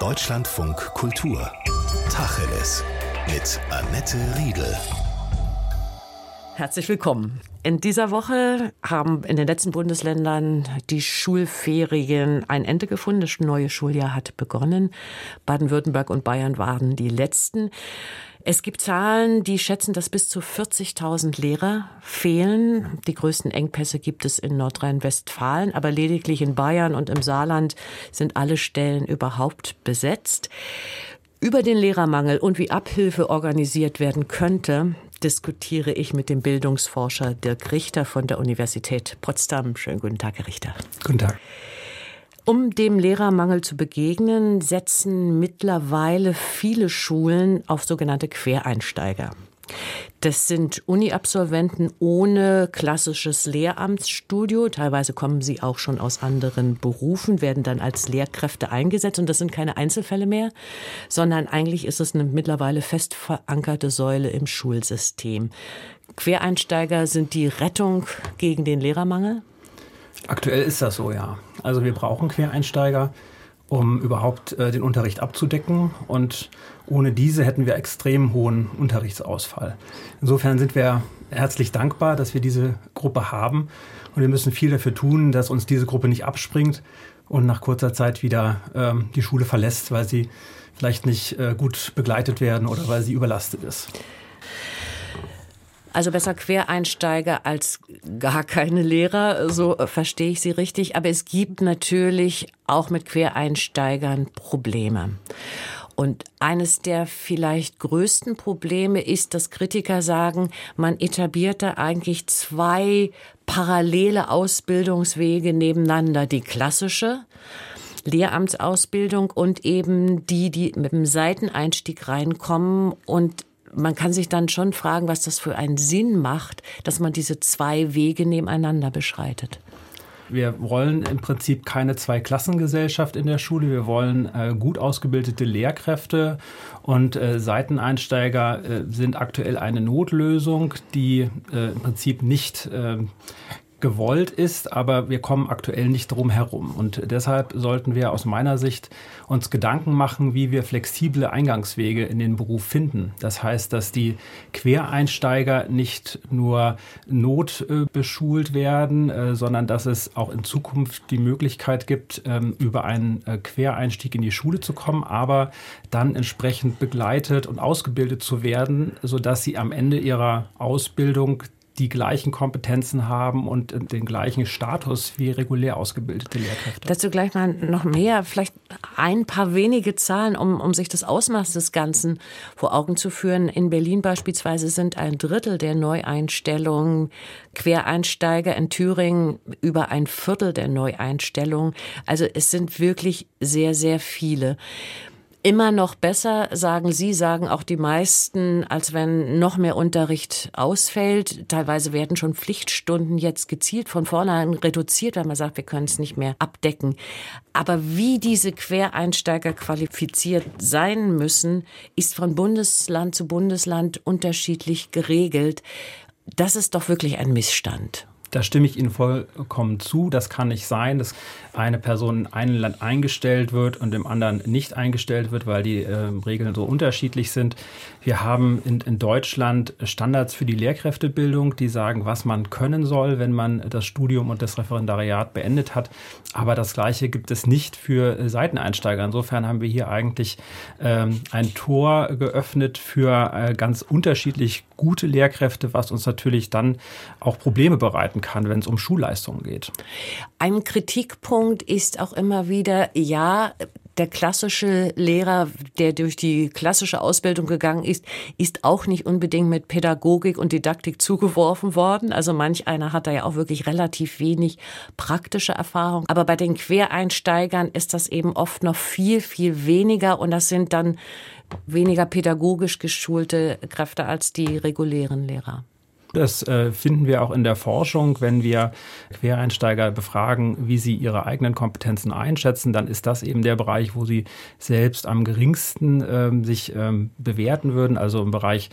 Deutschlandfunk Kultur. Tacheles. Mit Annette Riedel. Herzlich willkommen. In dieser Woche haben in den letzten Bundesländern die Schulferien ein Ende gefunden. Das neue Schuljahr hat begonnen. Baden-Württemberg und Bayern waren die letzten. Es gibt Zahlen, die schätzen, dass bis zu 40.000 Lehrer fehlen. Die größten Engpässe gibt es in Nordrhein-Westfalen, aber lediglich in Bayern und im Saarland sind alle Stellen überhaupt besetzt. Über den Lehrermangel und wie Abhilfe organisiert werden könnte, diskutiere ich mit dem Bildungsforscher Dirk Richter von der Universität Potsdam. Schönen guten Tag, Herr Richter. Guten Tag. Um dem Lehrermangel zu begegnen, setzen mittlerweile viele Schulen auf sogenannte Quereinsteiger. Das sind Uni-Absolventen ohne klassisches Lehramtsstudio. Teilweise kommen sie auch schon aus anderen Berufen, werden dann als Lehrkräfte eingesetzt. Und das sind keine Einzelfälle mehr, sondern eigentlich ist es eine mittlerweile fest verankerte Säule im Schulsystem. Quereinsteiger sind die Rettung gegen den Lehrermangel? Aktuell ist das so, ja. Also wir brauchen Quereinsteiger, um überhaupt äh, den Unterricht abzudecken. Und ohne diese hätten wir extrem hohen Unterrichtsausfall. Insofern sind wir herzlich dankbar, dass wir diese Gruppe haben. Und wir müssen viel dafür tun, dass uns diese Gruppe nicht abspringt und nach kurzer Zeit wieder ähm, die Schule verlässt, weil sie vielleicht nicht äh, gut begleitet werden oder weil sie überlastet ist. Also besser Quereinsteiger als gar keine Lehrer, so verstehe ich Sie richtig. Aber es gibt natürlich auch mit Quereinsteigern Probleme. Und eines der vielleicht größten Probleme ist, dass Kritiker sagen, man etabliert da eigentlich zwei parallele Ausbildungswege nebeneinander. Die klassische, Lehramtsausbildung und eben die, die mit dem Seiteneinstieg reinkommen und man kann sich dann schon fragen, was das für einen Sinn macht, dass man diese zwei Wege nebeneinander beschreitet. Wir wollen im Prinzip keine Zweiklassengesellschaft in der Schule. Wir wollen äh, gut ausgebildete Lehrkräfte und äh, Seiteneinsteiger äh, sind aktuell eine Notlösung, die äh, im Prinzip nicht ähm, gewollt ist, aber wir kommen aktuell nicht drum herum. Und deshalb sollten wir aus meiner Sicht uns Gedanken machen, wie wir flexible Eingangswege in den Beruf finden. Das heißt, dass die Quereinsteiger nicht nur notbeschult werden, äh, sondern dass es auch in Zukunft die Möglichkeit gibt, ähm, über einen äh, Quereinstieg in die Schule zu kommen, aber dann entsprechend begleitet und ausgebildet zu werden, sodass sie am Ende ihrer Ausbildung die gleichen Kompetenzen haben und den gleichen Status wie regulär ausgebildete Lehrkräfte. Dazu gleich mal noch mehr, vielleicht ein paar wenige Zahlen, um, um sich das Ausmaß des Ganzen vor Augen zu führen. In Berlin beispielsweise sind ein Drittel der Neueinstellungen Quereinsteiger, in Thüringen über ein Viertel der Neueinstellungen. Also es sind wirklich sehr, sehr viele immer noch besser, sagen Sie, sagen auch die meisten, als wenn noch mehr Unterricht ausfällt. Teilweise werden schon Pflichtstunden jetzt gezielt von vornherein reduziert, weil man sagt, wir können es nicht mehr abdecken. Aber wie diese Quereinsteiger qualifiziert sein müssen, ist von Bundesland zu Bundesland unterschiedlich geregelt. Das ist doch wirklich ein Missstand. Da stimme ich Ihnen vollkommen zu. Das kann nicht sein, dass eine Person in einem Land eingestellt wird und im anderen nicht eingestellt wird, weil die äh, Regeln so unterschiedlich sind. Wir haben in, in, Deutschland Standards für die Lehrkräftebildung, die sagen, was man können soll, wenn man das Studium und das Referendariat beendet hat. Aber das Gleiche gibt es nicht für Seiteneinsteiger. Insofern haben wir hier eigentlich ähm, ein Tor geöffnet für äh, ganz unterschiedlich gute Lehrkräfte, was uns natürlich dann auch Probleme bereiten arbeiten kann, wenn es um Schulleistungen geht. Ein Kritikpunkt ist auch immer wieder, ja, der klassische Lehrer, der durch die klassische Ausbildung gegangen ist, ist auch nicht unbedingt mit Pädagogik und Didaktik zugeworfen worden. Also manch einer hat da ja auch wirklich relativ wenig praktische Erfahrung. Aber bei den Quereinsteigern ist das eben oft noch viel, viel weniger und das sind dann weniger pädagogisch geschulte Kräfte als die regulären Lehrer. Das äh, finden wir auch in der Forschung. Wenn wir Quereinsteiger befragen, wie sie ihre eigenen Kompetenzen einschätzen, dann ist das eben der Bereich, wo sie selbst am geringsten ähm, sich ähm, bewerten würden. Also im Bereich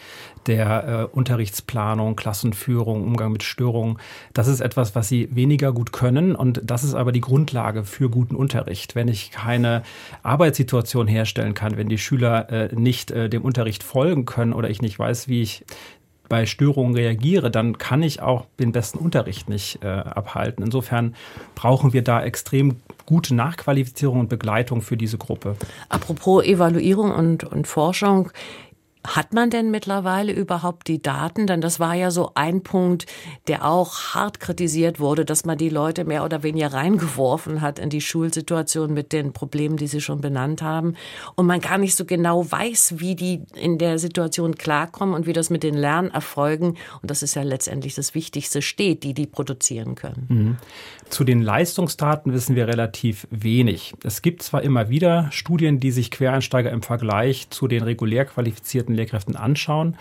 der äh, Unterrichtsplanung, Klassenführung, Umgang mit Störungen. Das ist etwas, was sie weniger gut können. Und das ist aber die Grundlage für guten Unterricht. Wenn ich keine Arbeitssituation herstellen kann, wenn die Schüler äh, nicht äh, dem Unterricht folgen können oder ich nicht weiß, wie ich bei Störungen reagiere, dann kann ich auch den besten Unterricht nicht äh, abhalten. Insofern brauchen wir da extrem gute Nachqualifizierung und Begleitung für diese Gruppe. Apropos Evaluierung und, und Forschung, hat man denn mittlerweile überhaupt die Daten? Denn das war ja so ein Punkt, der auch hart kritisiert wurde, dass man die Leute mehr oder weniger reingeworfen hat in die Schulsituation mit den Problemen, die Sie schon benannt haben. Und man gar nicht so genau weiß, wie die in der Situation klarkommen und wie das mit den Lernerfolgen, und das ist ja letztendlich das Wichtigste, steht, die die produzieren können. Mhm. Zu den Leistungsdaten wissen wir relativ wenig. Es gibt zwar immer wieder Studien, die sich Quereinsteiger im Vergleich zu den regulär qualifizierten Lehrkräften anschauen.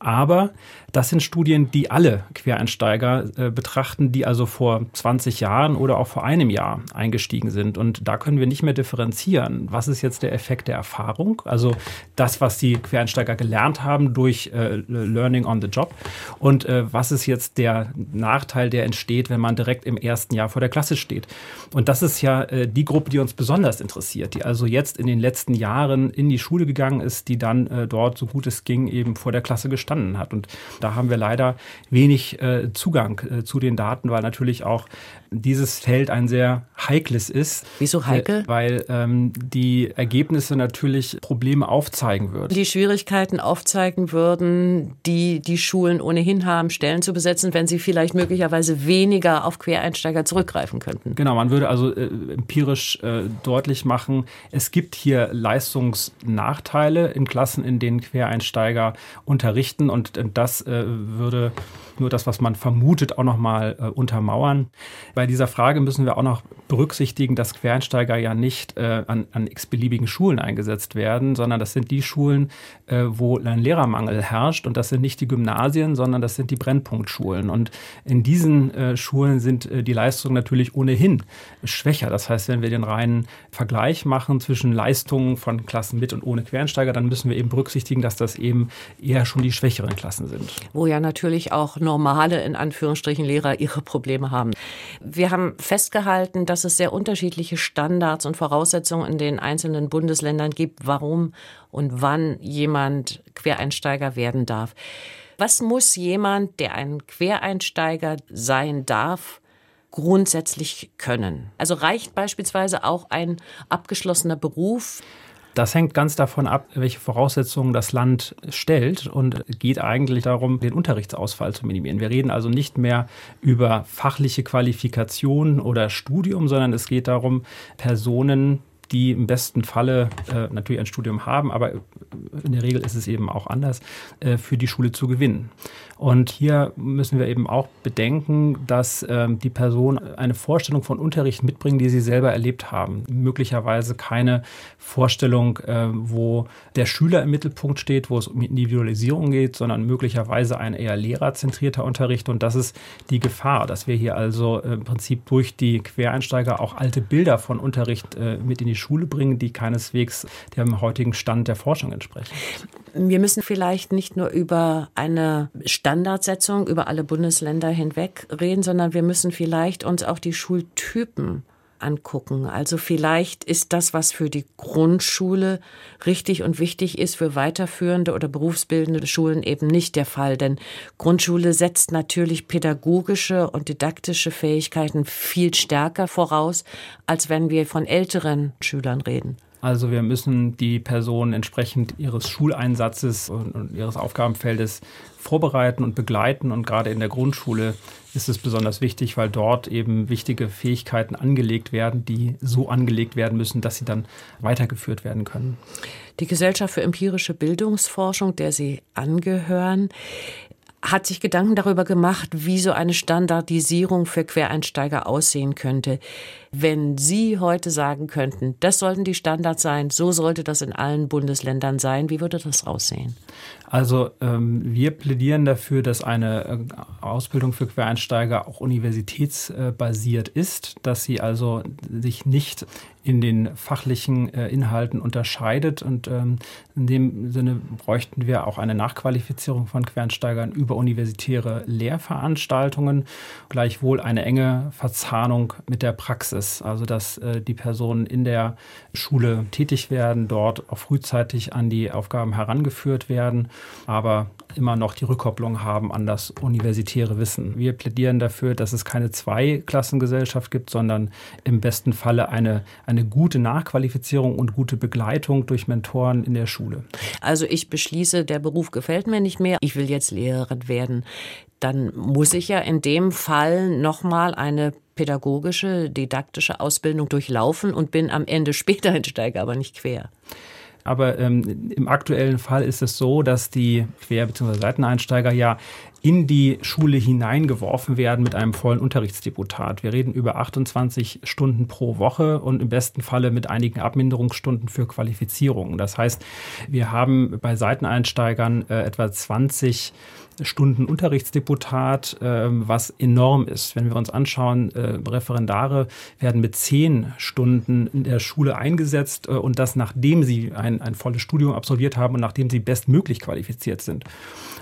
Aber das sind Studien, die alle Quereinsteiger äh, betrachten, die also vor 20 Jahren oder auch vor einem Jahr eingestiegen sind. Und da können wir nicht mehr differenzieren. Was ist jetzt der Effekt der Erfahrung? Also das, was die Quereinsteiger gelernt haben durch äh, Learning on the Job. Und äh, was ist jetzt der Nachteil, der entsteht, wenn man direkt im ersten Jahr vor der Klasse steht? Und das ist ja äh, die Gruppe, die uns besonders interessiert, die also jetzt in den letzten Jahren in die Schule gegangen ist, die dann äh, dort, so gut es ging, eben vor der Klasse gestanden hat. Und da haben wir leider wenig äh, Zugang äh, zu den Daten, weil natürlich auch dieses Feld ein sehr heikles ist. Wieso heikel? Äh, weil ähm, die Ergebnisse natürlich Probleme aufzeigen würden. Die Schwierigkeiten aufzeigen würden, die die Schulen ohnehin haben, Stellen zu besetzen, wenn sie vielleicht möglicherweise weniger auf Quereinsteiger zurückgreifen könnten. Genau, man würde also äh, empirisch äh, deutlich machen, es gibt hier Leistungsnachteile in Klassen, in denen Quereinsteiger unterrichten und äh, das äh, würde nur das, was man vermutet, auch nochmal äh, untermauern. Bei dieser Frage müssen wir auch noch berücksichtigen, dass Quereinsteiger ja nicht äh, an, an x-beliebigen Schulen eingesetzt werden, sondern das sind die Schulen, äh, wo ein Lehrermangel herrscht. Und das sind nicht die Gymnasien, sondern das sind die Brennpunktschulen. Und in diesen äh, Schulen sind äh, die Leistungen natürlich ohnehin schwächer. Das heißt, wenn wir den reinen Vergleich machen zwischen Leistungen von Klassen mit und ohne Quereinsteiger, dann müssen wir eben berücksichtigen, dass das eben eher schon die schwächeren Klassen sind. Wo ja natürlich auch normale, in Anführungsstrichen, Lehrer ihre Probleme haben. Wir haben festgehalten, dass es sehr unterschiedliche Standards und Voraussetzungen in den einzelnen Bundesländern gibt, warum und wann jemand Quereinsteiger werden darf. Was muss jemand, der ein Quereinsteiger sein darf, grundsätzlich können? Also reicht beispielsweise auch ein abgeschlossener Beruf? Das hängt ganz davon ab, welche Voraussetzungen das Land stellt und geht eigentlich darum, den Unterrichtsausfall zu minimieren. Wir reden also nicht mehr über fachliche Qualifikation oder Studium, sondern es geht darum, Personen die im besten Falle äh, natürlich ein Studium haben, aber in der Regel ist es eben auch anders, äh, für die Schule zu gewinnen. Und hier müssen wir eben auch bedenken, dass ähm, die Person eine Vorstellung von Unterricht mitbringen, die sie selber erlebt haben. Möglicherweise keine Vorstellung, äh, wo der Schüler im Mittelpunkt steht, wo es um Individualisierung geht, sondern möglicherweise ein eher lehrerzentrierter Unterricht. Und das ist die Gefahr, dass wir hier also äh, im Prinzip durch die Quereinsteiger auch alte Bilder von Unterricht äh, mit in die Schule bringen, die keineswegs dem heutigen Stand der Forschung entsprechen. Wir müssen vielleicht nicht nur über eine Standardsetzung über alle Bundesländer hinweg reden, sondern wir müssen vielleicht uns auch die Schultypen angucken. Also vielleicht ist das, was für die Grundschule richtig und wichtig ist, für weiterführende oder berufsbildende Schulen eben nicht der Fall. Denn Grundschule setzt natürlich pädagogische und didaktische Fähigkeiten viel stärker voraus, als wenn wir von älteren Schülern reden. Also wir müssen die Person entsprechend ihres Schuleinsatzes und, ihres Aufgabenfeldes vorbereiten und begleiten. Und gerade in der Grundschule ist es besonders wichtig, weil dort eben wichtige Fähigkeiten angelegt werden, die so angelegt werden müssen, dass sie dann weitergeführt werden können. Die Gesellschaft für empirische Bildungsforschung, der Sie angehören, hat sich Gedanken darüber gemacht, wie so eine Standardisierung für Quereinsteiger aussehen könnte. Wenn Sie heute sagen könnten, das sollten die Standards sein, so sollte das in allen Bundesländern sein, wie würde das aussehen? Also ähm, wir plädieren dafür, dass eine äh, Ausbildung für Quereinsteiger auch universitätsbasiert ist, dass sie also sich nicht in den fachlichen äh, Inhalten unterscheidet. Und ähm, in dem Sinne bräuchten wir auch eine Nachqualifizierung von Quereinsteigern über universitäre Lehrveranstaltungen, gleichwohl eine enge Verzahnung mit der Praxis, also dass äh, die Personen in der Schule tätig werden, dort auch frühzeitig an die Aufgaben herangeführt werden, aber immer noch die Rückkopplung haben an das universitäre Wissen. Wir plädieren dafür, dass es keine Zweiklassengesellschaft gibt, sondern im besten Falle eine, eine gute Nachqualifizierung und gute Begleitung durch Mentoren in der Schule. Also ich beschließe, der Beruf gefällt mir nicht mehr, ich will jetzt Lehrerin werden. Dann muss ich ja in dem Fall nochmal eine pädagogische, didaktische Ausbildung durchlaufen und bin am Ende Späteinsteiger, aber nicht quer. Aber ähm, im aktuellen Fall ist es so, dass die Quer- bzw. Seiteneinsteiger ja in die Schule hineingeworfen werden mit einem vollen Unterrichtsdeputat. Wir reden über 28 Stunden pro Woche und im besten Falle mit einigen Abminderungsstunden für Qualifizierungen. Das heißt, wir haben bei Seiteneinsteigern äh, etwa 20 Stunden Unterrichtsdeputat, äh, was enorm ist. Wenn wir uns anschauen, äh, Referendare werden mit zehn Stunden in der Schule eingesetzt äh, und das nachdem sie ein, ein volles Studium absolviert haben und nachdem sie bestmöglich qualifiziert sind.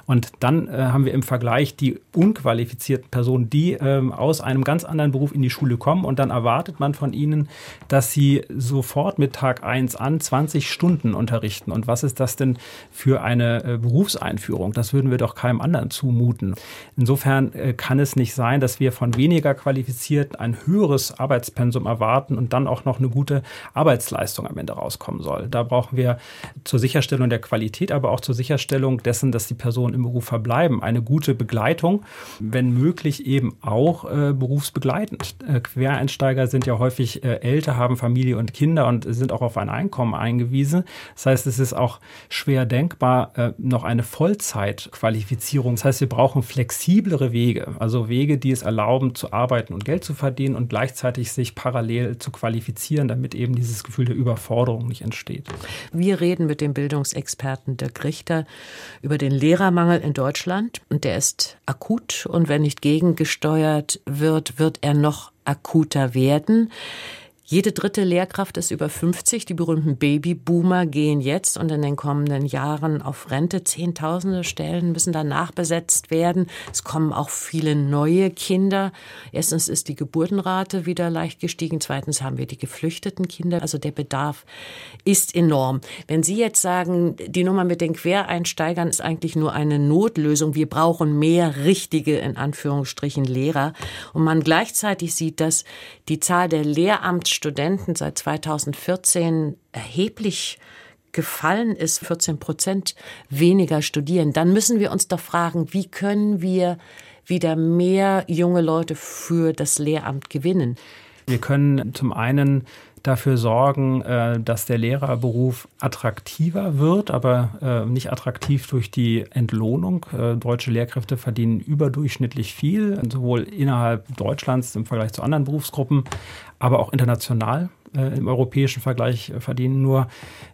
Und dann äh, haben wir im Vergleich die unqualifizierten Personen, die ähm, aus einem ganz anderen Beruf in die Schule kommen und dann erwartet man von ihnen, dass sie sofort mit Tag 1 an 20 Stunden unterrichten. Und was ist das denn für eine Berufseinführung? Das würden wir doch keinem anderen zumuten. Insofern äh, kann es nicht sein, dass wir von weniger qualifizierten ein höheres Arbeitspensum erwarten und dann auch noch eine gute Arbeitsleistung am Ende rauskommen soll. Da brauchen wir zur Sicherstellung der Qualität, aber auch zur Sicherstellung dessen, dass die Person im Beruf verbleiben. Eine gute Begleitung, wenn möglich eben auch äh, berufsbegleitend. Äh, Quereinsteiger sind ja häufig äh, älter, haben Familie und Kinder und sind auch auf ein Einkommen eingewiesen. Das heißt, es ist auch schwer denkbar, äh, noch eine Vollzeitqualifizierung. Das heißt, wir brauchen flexiblere Wege, also Wege, die es erlauben, zu arbeiten und Geld zu verdienen und gleichzeitig sich parallel zu qualifizieren, damit eben dieses Gefühl der Überforderung nicht entsteht. Wir reden mit dem Bildungsexperten Dirk Richter über den Lehrermangel Lehrermangel in Deutschland und der ist akut und wenn nicht gegengesteuert wird, wird er noch akuter werden. Jede dritte Lehrkraft ist über 50. Die berühmten Babyboomer gehen jetzt und in den kommenden Jahren auf Rente. Zehntausende Stellen müssen danach besetzt werden. Es kommen auch viele neue Kinder. Erstens ist die Geburtenrate wieder leicht gestiegen. Zweitens haben wir die geflüchteten Kinder. Also der Bedarf ist enorm. Wenn Sie jetzt sagen, die Nummer mit den Quereinsteigern ist eigentlich nur eine Notlösung. Wir brauchen mehr richtige, in Anführungsstrichen, Lehrer. Und man gleichzeitig sieht, dass die Zahl der Lehramts Studenten seit 2014 erheblich gefallen ist, 14 Prozent weniger studieren, dann müssen wir uns doch fragen, wie können wir wieder mehr junge Leute für das Lehramt gewinnen? Wir können zum einen dafür sorgen, äh, dass der Lehrerberuf attraktiver wird, aber äh, nicht attraktiv durch die Entlohnung. Äh, deutsche Lehrkräfte verdienen überdurchschnittlich viel, sowohl innerhalb Deutschlands im Vergleich zu anderen Berufsgruppen, aber auch international äh, im europäischen Vergleich verdienen nur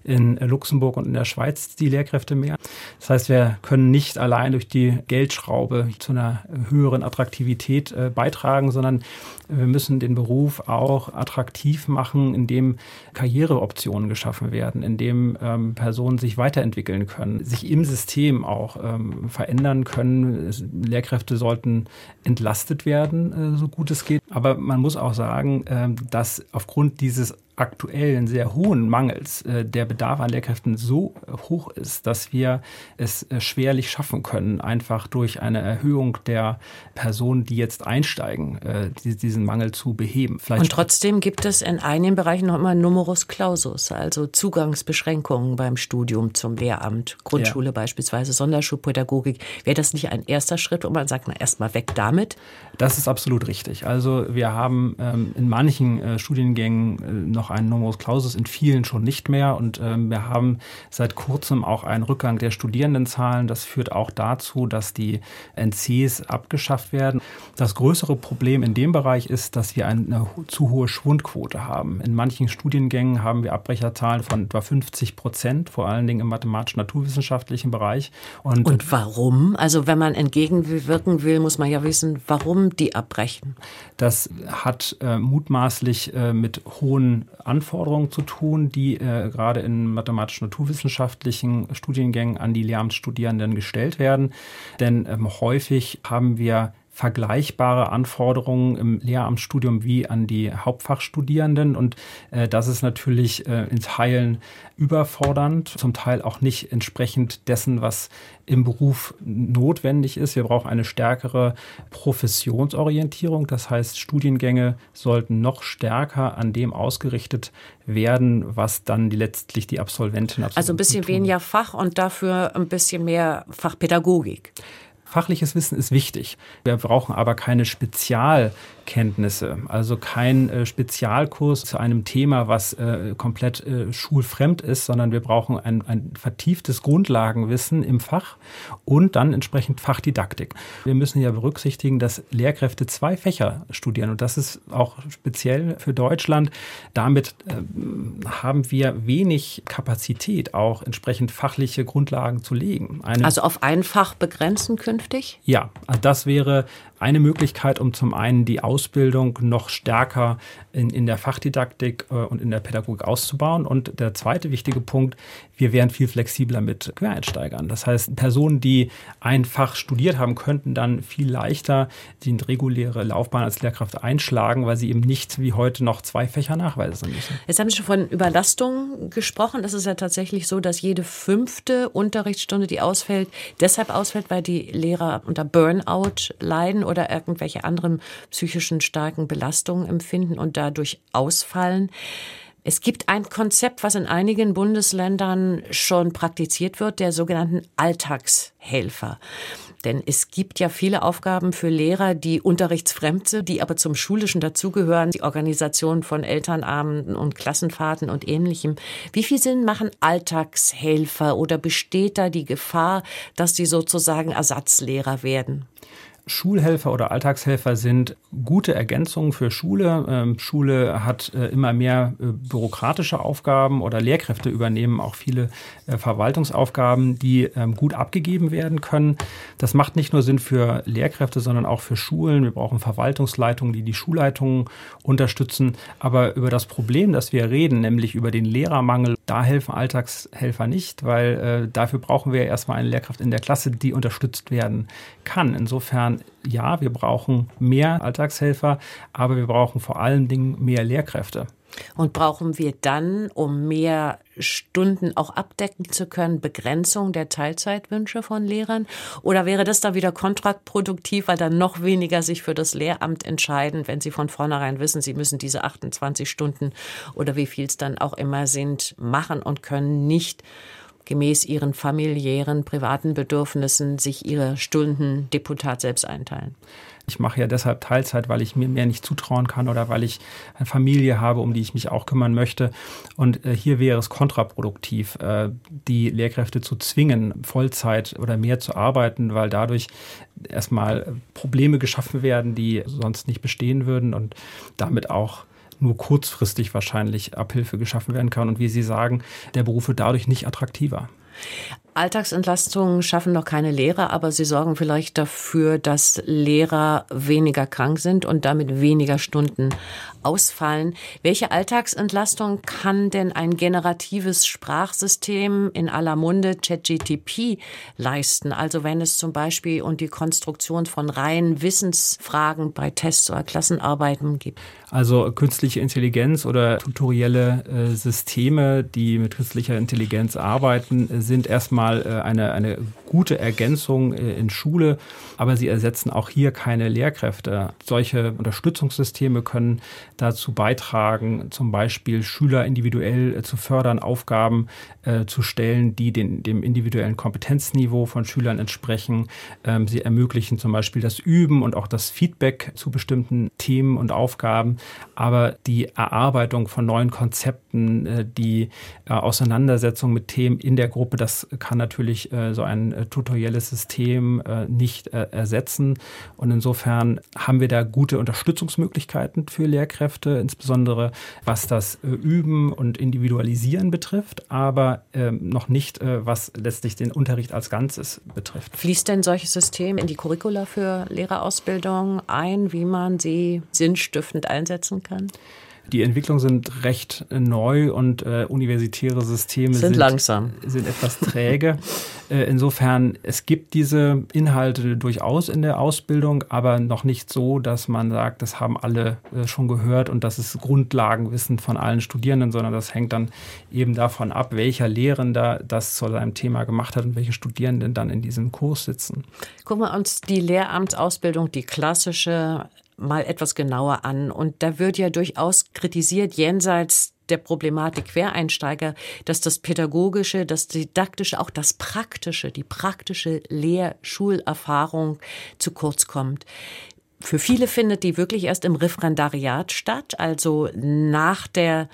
in Luxemburg und in der Schweiz die Lehrkräfte mehr. Das heißt, wir können nicht allein durch die Geldschraube zu einer höheren Attraktivität äh, beitragen, sondern wir müssen den Beruf auch attraktiv machen, indem Karriereoptionen geschaffen werden, indem ähm, Personen sich weiterentwickeln können, sich im System auch ähm, verändern können. Lehrkräfte sollten entlastet werden, äh, so gut es geht. Aber man muss auch sagen, äh, dass aufgrund dieses aktuellen sehr hohen Mangels äh, der Bedarf an Lehrkräften so hoch ist, dass wir es äh, schwerlich schaffen können, einfach durch eine Erhöhung der Personen, die jetzt einsteigen, äh, die, diesen Mangel zu beheben. Vielleicht Und trotzdem gibt es in einigen Bereichen noch immer Numerus Clausus, also Zugangsbeschränkungen beim Studium zum Lehramt, Grundschule ja. beispielsweise, Sonderschulpädagogik. Wäre das nicht ein erster Schritt, wo man sagt, na erstmal weg damit? Das ist absolut richtig. Also wir haben ähm, in manchen äh, Studiengängen äh, noch noch einen Numerus Clausus, in vielen schon nicht mehr. Und ähm, wir haben seit kurzem auch einen Rückgang der Studierendenzahlen. Das führt auch dazu, dass die NCs abgeschafft werden. Das größere Problem in dem Bereich ist, dass wir eine zu hohe Schwundquote haben. In manchen Studiengängen haben wir Abbrecherzahlen von etwa 50 Prozent, vor allen Dingen im mathematisch-naturwissenschaftlichen Bereich. Und, Und warum? Also wenn man entgegenwirken will, muss man ja wissen, warum die abbrechen. Das hat äh, mutmaßlich äh, mit hohen Anforderungen zu tun, die äh, gerade in mathematisch-naturwissenschaftlichen Studiengängen an die Lehramtsstudierenden gestellt werden. Denn ähm, häufig haben wir vergleichbare Anforderungen im Lehramtsstudium wie an die Hauptfachstudierenden. Und äh, das ist natürlich äh, in Teilen überfordernd, zum Teil auch nicht entsprechend dessen, was im Beruf notwendig ist. Wir brauchen eine stärkere Professionsorientierung. Das heißt, Studiengänge sollten noch stärker an dem ausgerichtet werden, was dann die, letztlich die Absolventen Also ein bisschen weniger Fach und dafür ein bisschen mehr Fachpädagogik. Fachliches Wissen ist wichtig. Wir brauchen aber keine Spezialkenntnisse, also kein äh, Spezialkurs zu einem Thema, was äh, komplett äh, schulfremd ist, sondern wir brauchen ein, ein vertieftes Grundlagenwissen im Fach und dann entsprechend Fachdidaktik. Wir müssen ja berücksichtigen, dass Lehrkräfte zwei Fächer studieren und das ist auch speziell für Deutschland. Damit äh, haben wir wenig Kapazität, auch entsprechend fachliche Grundlagen zu legen. Eine also auf ein Fach begrenzen können? Künftig? Ja, das wäre eine Möglichkeit, um zum einen die Ausbildung noch stärker in, in der Fachdidaktik äh, und in der Pädagogik auszubauen. Und der zweite wichtige Punkt, wir wären viel flexibler mit Quereinsteigern. Das heißt, Personen, die ein Fach studiert haben, könnten dann viel leichter die reguläre Laufbahn als Lehrkraft einschlagen, weil sie eben nicht wie heute noch zwei Fächer nachweisen müssen. Jetzt haben Sie schon von Überlastung gesprochen. Das ist ja tatsächlich so, dass jede fünfte Unterrichtsstunde, die ausfällt, deshalb ausfällt, weil die Lehrer unter Burnout leiden oder irgendwelche anderen psychischen starken Belastungen empfinden und dadurch ausfallen. Es gibt ein Konzept, was in einigen Bundesländern schon praktiziert wird, der sogenannten Alltagshelfer. Denn es gibt ja viele Aufgaben für Lehrer, die unterrichtsfremd sind, die aber zum Schulischen dazugehören, die Organisation von Elternabenden und Klassenfahrten und ähnlichem. Wie viel Sinn machen Alltagshelfer oder besteht da die Gefahr, dass sie sozusagen Ersatzlehrer werden? Schulhelfer oder Alltagshelfer sind gute Ergänzungen für Schule. Ähm, Schule hat äh, immer mehr äh, bürokratische Aufgaben oder Lehrkräfte übernehmen auch viele äh, Verwaltungsaufgaben, die ähm, gut abgegeben werden können. Das macht nicht nur Sinn für Lehrkräfte, sondern auch für Schulen. Wir brauchen Verwaltungsleitungen, die die Schulleitungen unterstützen. Aber über das Problem, das wir reden, nämlich über den Lehrermangel, da helfen Alltagshelfer nicht, weil dafür brauchen wir erstmal eine Lehrkraft in der Klasse, die unterstützt werden kann. Insofern Insofern, ja, wir brauchen mehr Alltagshelfer, aber wir brauchen vor allen Dingen mehr Lehrkräfte. Und brauchen wir dann, um mehr Stunden auch abdecken zu können, Begrenzung der Teilzeitwünsche von Lehrern? Oder wäre das da wieder kontraproduktiv, weil dann noch weniger sich für das Lehramt entscheiden, wenn sie von vornherein wissen, sie müssen diese 28 Stunden oder wie viel es dann auch immer sind, machen und können nicht gemäß ihren familiären, privaten Bedürfnissen sich ihre Stunden Deputat selbst einteilen. Ich mache ja deshalb Teilzeit, weil ich mir mehr nicht zutrauen kann oder weil ich eine Familie habe, um die ich mich auch kümmern möchte. Und äh, hier wäre es kontraproduktiv, äh, die Lehrkräfte zu zwingen, Vollzeit oder mehr zu arbeiten, weil dadurch erstmal Probleme geschaffen werden, die sonst nicht bestehen würden und damit auch nur kurzfristig wahrscheinlich Abhilfe geschaffen werden kann. Und wie Sie sagen, der Beruf wird dadurch nicht attraktiver. Alltagsentlastungen schaffen noch keine Lehrer, aber sie sorgen vielleicht dafür, dass Lehrer weniger krank sind und damit weniger Stunden ausfallen. Welche Alltagsentlastung kann denn ein generatives Sprachsystem in aller Munde ChatGTP leisten? Also wenn es zum Beispiel um die Konstruktion von reinen Wissensfragen bei Tests oder Klassenarbeiten gibt. Also künstliche Intelligenz oder tutorielle äh, Systeme, die mit künstlicher Intelligenz arbeiten, sind erstmal mal äh, eine, eine gute Ergänzung äh, in Schule, aber sie ersetzen auch hier keine Lehrkräfte. Solche Unterstützungssysteme können dazu beitragen, zum Beispiel Schüler individuell äh, zu fördern, Aufgaben zu stellen, die den, dem individuellen Kompetenzniveau von Schülern entsprechen. Ähm, sie ermöglichen zum Beispiel das Üben und auch das Feedback zu bestimmten Themen und Aufgaben, aber die Erarbeitung von neuen Konzepten, die Auseinandersetzung mit Themen in der Gruppe, das kann natürlich äh, so ein äh, tutorielles System äh, nicht äh, ersetzen. Und insofern haben wir da gute Unterstützungsmöglichkeiten für Lehrkräfte, insbesondere was das Üben und Individualisieren betrifft, aber ähm, noch nicht, was letztlich den Unterricht als Ganzes betrifft. Fließt denn solches System in die Curricula für Lehrerausbildung ein, wie man sie sinnstiftend einsetzen kann? Die Entwicklungen sind recht neu und äh, universitäre Systeme sind, sind, langsam, sind etwas träge. äh, insofern, es gibt diese Inhalte durchaus in der Ausbildung, aber noch nicht so, dass man sagt, das haben alle äh, schon gehört und das ist Grundlagenwissen von allen Studierenden, sondern das hängt dann eben davon ab, welcher Lehrender das zu seinem Thema gemacht hat und welche Studierenden dann in diesem Kurs sitzen. Gucken wir uns die Lehramtsausbildung, die klassische mal etwas genauer an. Und da wird ja durchaus kritisiert, jenseits der Problematik Quereinsteiger, dass das Pädagogische, das Didaktische, auch das Praktische, die praktische Lehrschulerfahrung zu kurz kommt. Für viele findet die wirklich erst im Referendariat statt, also nach der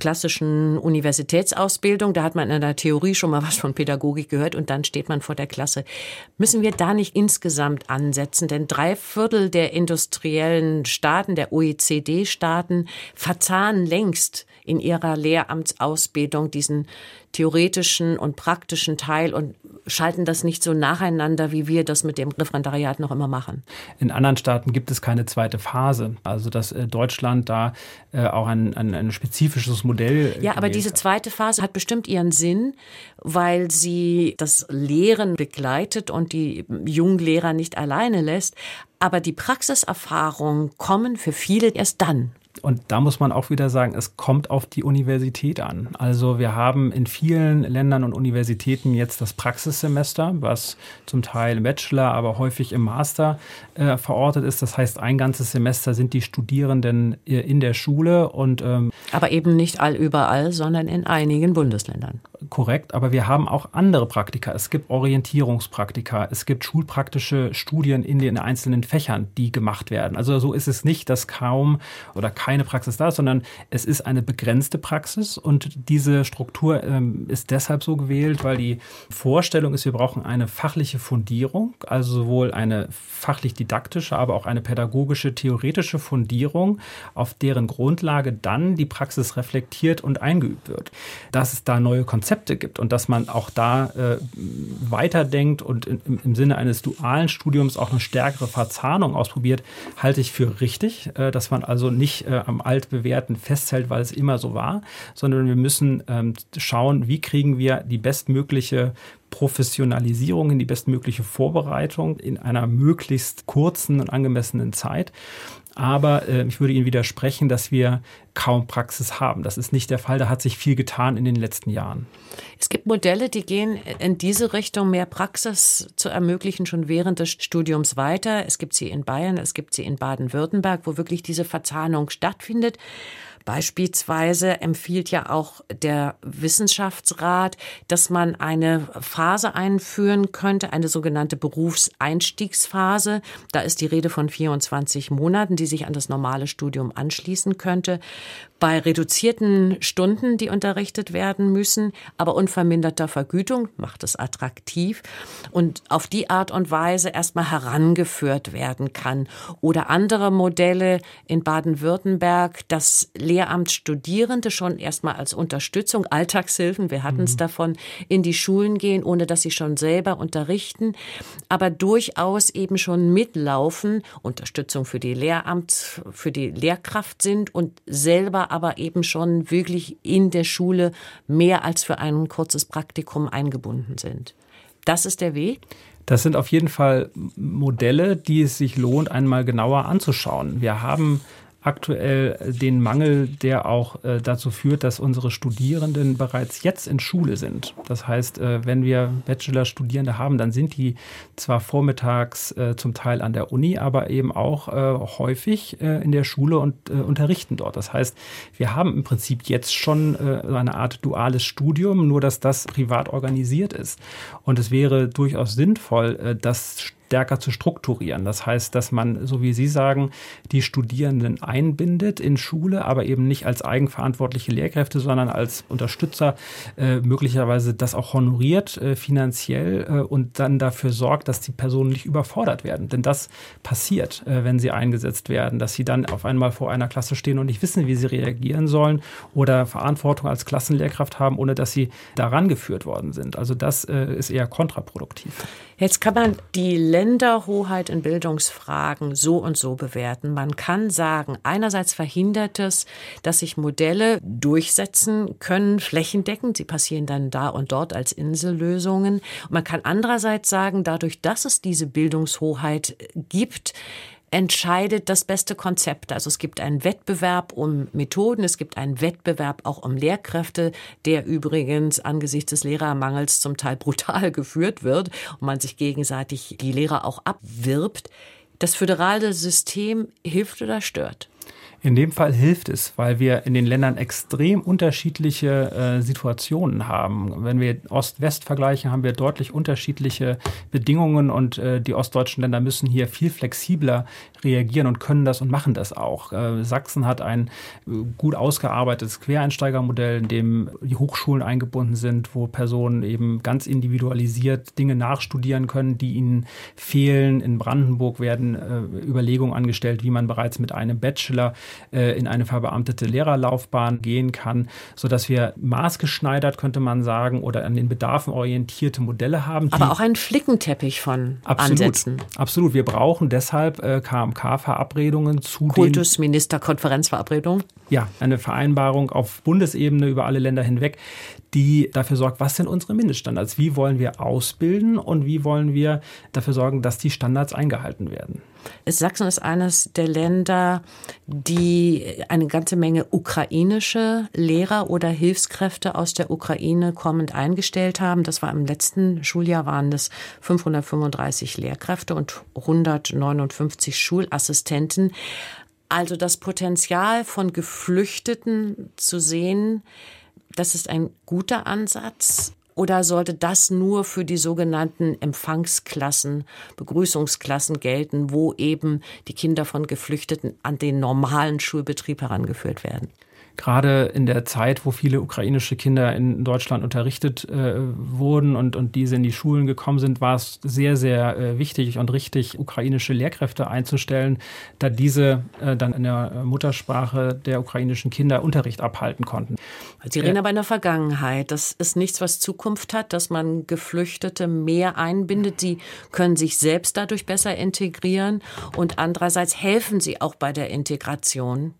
klassischen Universitätsausbildung. Da hat man in der Theorie schon mal was von Pädagogik gehört und dann steht man vor der Klasse. Müssen wir da nicht insgesamt ansetzen? Denn drei Viertel der industriellen Staaten, der OECD-Staaten, verzahnen längst in ihrer Lehramtsausbildung diesen theoretischen und praktischen Teil und schalten das nicht so nacheinander, wie wir das mit dem Referendariat noch immer machen. In anderen Staaten gibt es keine zweite Phase. Also dass äh, Deutschland da äh, auch ein, ein, ein, spezifisches Modell. Ja, aber diese zweite Phase hat bestimmt ihren Sinn, weil sie das Lehren begleitet und die jungen Lehrer nicht alleine lässt. Aber die Praxiserfahrungen kommen für viele erst dann. Und da muss man auch wieder sagen, es kommt auf die Universität an. Also wir haben in vielen Ländern und Universitäten jetzt das Praxissemester, was zum Teil im Bachelor, aber häufig im Master äh, verortet ist. Das heißt, ein ganzes Semester sind die Studierenden äh, in der Schule und ähm, aber eben nicht all überall, sondern in einigen Bundesländern. Korrekt, aber wir haben auch andere Praktika. Es gibt Orientierungspraktika, es gibt schulpraktische Studien in den einzelnen Fächern, die gemacht werden. Also so ist es nicht, dass kaum oder keine Praxis da ist, sondern es ist eine begrenzte Praxis und diese Struktur ähm, ist deshalb so gewählt, weil die Vorstellung ist, wir brauchen eine fachliche Fundierung, also sowohl eine fachlich-didaktische, aber auch eine pädagogische, theoretische Fundierung, auf deren Grundlage dann die Praxis reflektiert und eingeübt wird. Dass es da neue Konzepte gibt und dass man auch da äh, weiterdenkt und in, im, Sinne eines dualen Studiums auch eine stärkere Verzahnung ausprobiert, halte ich für richtig, äh, dass man also nicht äh, am altbewährten festhält, weil es immer so war, sondern wir müssen ähm, schauen, wie kriegen wir die bestmögliche Professionalisierung, in die bestmögliche Vorbereitung in einer möglichst kurzen und angemessenen Zeit. Aber äh, ich würde Ihnen widersprechen, dass wir kaum Praxis haben. Das ist nicht der Fall. Da hat sich viel getan in den letzten Jahren. Es gibt Modelle, die gehen in diese Richtung, mehr Praxis zu ermöglichen, schon während des Studiums weiter. Es gibt sie in Bayern, es gibt sie in Baden-Württemberg, wo wirklich diese Verzahnung stattfindet. Beispielsweise empfiehlt ja auch der Wissenschaftsrat, dass man eine Phase einführen könnte, eine sogenannte Berufseinstiegsphase. Da ist die Rede von 24 Monaten, die sich an das normale Studium anschließen könnte, bei reduzierten Stunden, die unterrichtet werden müssen, aber unverminderter Vergütung macht es attraktiv und auf die Art und Weise erstmal herangeführt werden kann. Oder andere Modelle in Baden-Württemberg, dass Lehramtsstudierende schon erstmal als Unterstützung, Alltagshilfen, wir hatten es mhm. davon, in die Schulen gehen, ohne dass sie schon selber unterrichten, aber durchaus eben schon mitlaufen, Unterstützung für die Lehramt, für die Lehrkraft sind und selber aber eben schon wirklich in der Schule mehr als für ein kurzes Praktikum eingebunden sind. Das ist der Weg. Das sind auf jeden Fall Modelle, die es sich lohnt, einmal genauer anzuschauen. Wir haben aktuell den Mangel, der auch äh, dazu führt, dass unsere Studierenden bereits jetzt in Schule sind. Das heißt, äh, wenn wir Bachelor-Studierende haben, dann sind die zwar vormittags äh, zum Teil an der Uni, aber eben auch äh, häufig äh, in der Schule und äh, unterrichten dort. Das heißt, wir haben im Prinzip jetzt schon eine Art duales Studium, nur dass das privat organisiert ist. Und es wäre durchaus sinnvoll, das stärker zu strukturieren. Das heißt, dass man, so wie Sie sagen, die Studierenden einbindet in Schule, aber eben nicht als eigenverantwortliche Lehrkräfte, sondern als Unterstützer, äh, möglicherweise das auch honoriert äh, finanziell äh, und dann dafür sorgt, dass die Personen nicht überfordert werden. Denn das passiert, äh, wenn sie eingesetzt werden, dass sie dann auf einmal vor einer Klasse stehen und nicht wissen, wie sie reagieren sollen oder Verantwortung als Klassenlehrkraft haben, ohne dass sie daran geführt worden sind. Also das äh, ist eher kontraproduktiv. Jetzt kann man die Länderhoheit in Bildungsfragen so und so bewerten. Man kann sagen, einerseits verhindert es, dass sich Modelle durchsetzen können, flächendeckend. Sie passieren dann da und dort als Insellösungen. Und man kann andererseits sagen, dadurch, dass es diese Bildungshoheit gibt, entscheidet das beste Konzept. Also es gibt einen Wettbewerb um Methoden, es gibt einen Wettbewerb auch um Lehrkräfte, der übrigens angesichts des Lehrermangels zum Teil brutal geführt wird und man sich gegenseitig die Lehrer auch abwirbt. Das föderale System hilft oder stört? In dem Fall hilft es, weil wir in den Ländern extrem unterschiedliche äh, Situationen haben. Wenn wir Ost-West vergleichen, haben wir deutlich unterschiedliche Bedingungen und äh, die ostdeutschen Länder müssen hier viel flexibler reagieren und können das und machen das auch. Äh, Sachsen hat ein äh, gut ausgearbeitetes Quereinsteigermodell, in dem die Hochschulen eingebunden sind, wo Personen eben ganz individualisiert Dinge nachstudieren können, die ihnen fehlen. In Brandenburg werden äh, Überlegungen angestellt, wie man bereits mit einem Bachelor äh, in eine verbeamtete Lehrerlaufbahn gehen kann, sodass wir maßgeschneidert, könnte man sagen, oder an den Bedarfen orientierte Modelle haben. Aber auch einen Flickenteppich von absolut, Ansätzen. Absolut. Wir brauchen deshalb äh, KMK-Verabredungen zu Kultusministerkonferenzverabredungen? Ja, eine Vereinbarung auf Bundesebene über alle Länder hinweg, die dafür sorgt, was sind unsere Mindeststandards? Wie wollen wir ausbilden und wie wollen wir dafür sorgen, dass die Standards eingehalten werden? Sachsen ist eines der Länder, die eine ganze Menge ukrainische Lehrer oder Hilfskräfte aus der Ukraine kommend eingestellt haben. Das war im letzten Schuljahr waren das 535 Lehrkräfte und 159 Schulassistenten. Also das Potenzial von Geflüchteten zu sehen, das ist ein guter Ansatz. Oder sollte das nur für die sogenannten Empfangsklassen, Begrüßungsklassen gelten, wo eben die Kinder von Geflüchteten an den normalen Schulbetrieb herangeführt werden? Gerade in der Zeit, wo viele ukrainische Kinder in Deutschland unterrichtet äh, wurden und, und diese in die Schulen gekommen sind, war es sehr, sehr äh, wichtig und richtig, ukrainische Lehrkräfte einzustellen, da diese äh, dann in der Muttersprache der ukrainischen Kinder Unterricht abhalten konnten. Sie reden aber in der Vergangenheit. Das ist nichts, was Zukunft hat, dass man Geflüchtete mehr einbindet. Sie können sich selbst dadurch besser integrieren und andererseits helfen sie auch bei der Integration.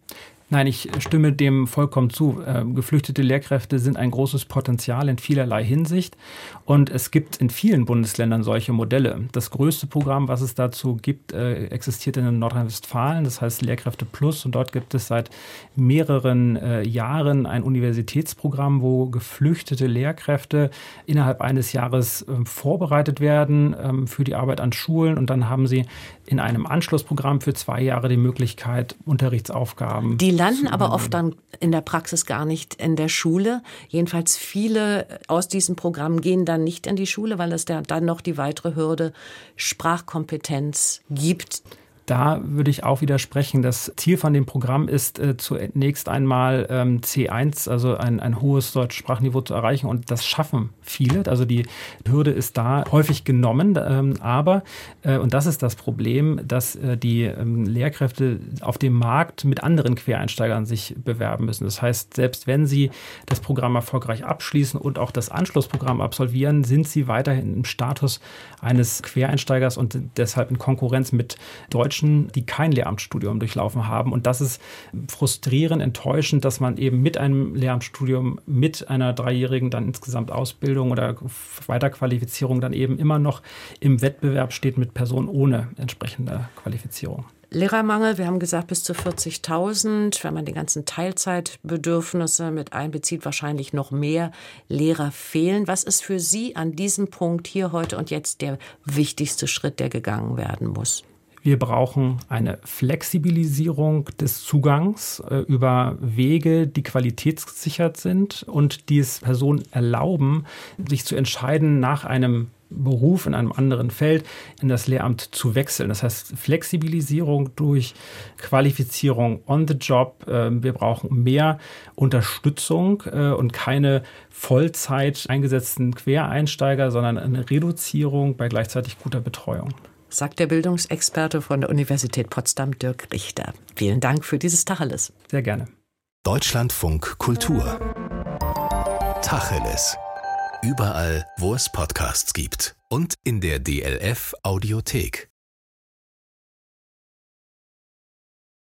Nein, ich stimme dem vollkommen zu. Äh, geflüchtete Lehrkräfte sind ein großes Potenzial in vielerlei Hinsicht. Und es gibt in vielen Bundesländern solche Modelle. Das größte Programm, was es dazu gibt, äh, existiert in Nordrhein-Westfalen. Das heißt Lehrkräfte Plus. Und dort gibt es seit mehreren äh, Jahren ein Universitätsprogramm, wo geflüchtete Lehrkräfte innerhalb eines Jahres ähm, vorbereitet werden ähm, für die Arbeit an Schulen. Und dann haben sie in einem Anschlussprogramm für zwei Jahre die Möglichkeit, Unterrichtsaufgaben die landen aber oft dann in der Praxis gar nicht in der Schule. Jedenfalls viele aus diesem Programm gehen dann nicht in die Schule, weil es dann noch die weitere Hürde Sprachkompetenz gibt. Da würde ich auch widersprechen. Das Ziel von dem Programm ist äh, zunächst einmal ähm, C1, also ein, ein hohes Deutschsprachniveau zu erreichen. Und das schaffen viele. Also die Hürde ist da häufig genommen. Ähm, aber, äh, und das ist das Problem, dass äh, die ähm, Lehrkräfte auf dem Markt mit anderen Quereinsteigern sich bewerben müssen. Das heißt, selbst wenn sie das Programm erfolgreich abschließen und auch das Anschlussprogramm absolvieren, sind sie weiterhin im Status eines Quereinsteigers und deshalb in Konkurrenz mit Deutschen Menschen, die kein Lehramtsstudium durchlaufen haben. Und das ist frustrierend, enttäuschend, dass man eben mit einem Lehramtsstudium, mit einer dreijährigen dann insgesamt Ausbildung oder Weiterqualifizierung dann eben immer noch im Wettbewerb steht mit Personen ohne entsprechende Qualifizierung. Lehrermangel, wir haben gesagt bis zu 40.000. Wenn man die ganzen Teilzeitbedürfnisse mit einbezieht, wahrscheinlich noch mehr Lehrer fehlen. Was ist für Sie an diesem Punkt hier heute und jetzt der wichtigste Schritt, der gegangen werden muss? Wir brauchen eine Flexibilisierung des Zugangs äh, über Wege, die qualitätsgesichert sind und die es Personen erlauben, sich zu entscheiden, nach einem Beruf in einem anderen Feld in das Lehramt zu wechseln. Das heißt Flexibilisierung durch Qualifizierung on the job. Ähm, wir brauchen mehr Unterstützung äh, und keine Vollzeit eingesetzten Quereinsteiger, sondern eine Reduzierung bei gleichzeitig guter Betreuung sagt der Bildungsexperte von der Universität Potsdam, Dirk Richter. Vielen Dank für dieses Tacheles. Sehr gerne. Deutschlandfunk Kultur. Tacheles. Überall, wo es Podcasts gibt. Und in der DLF Audiothek.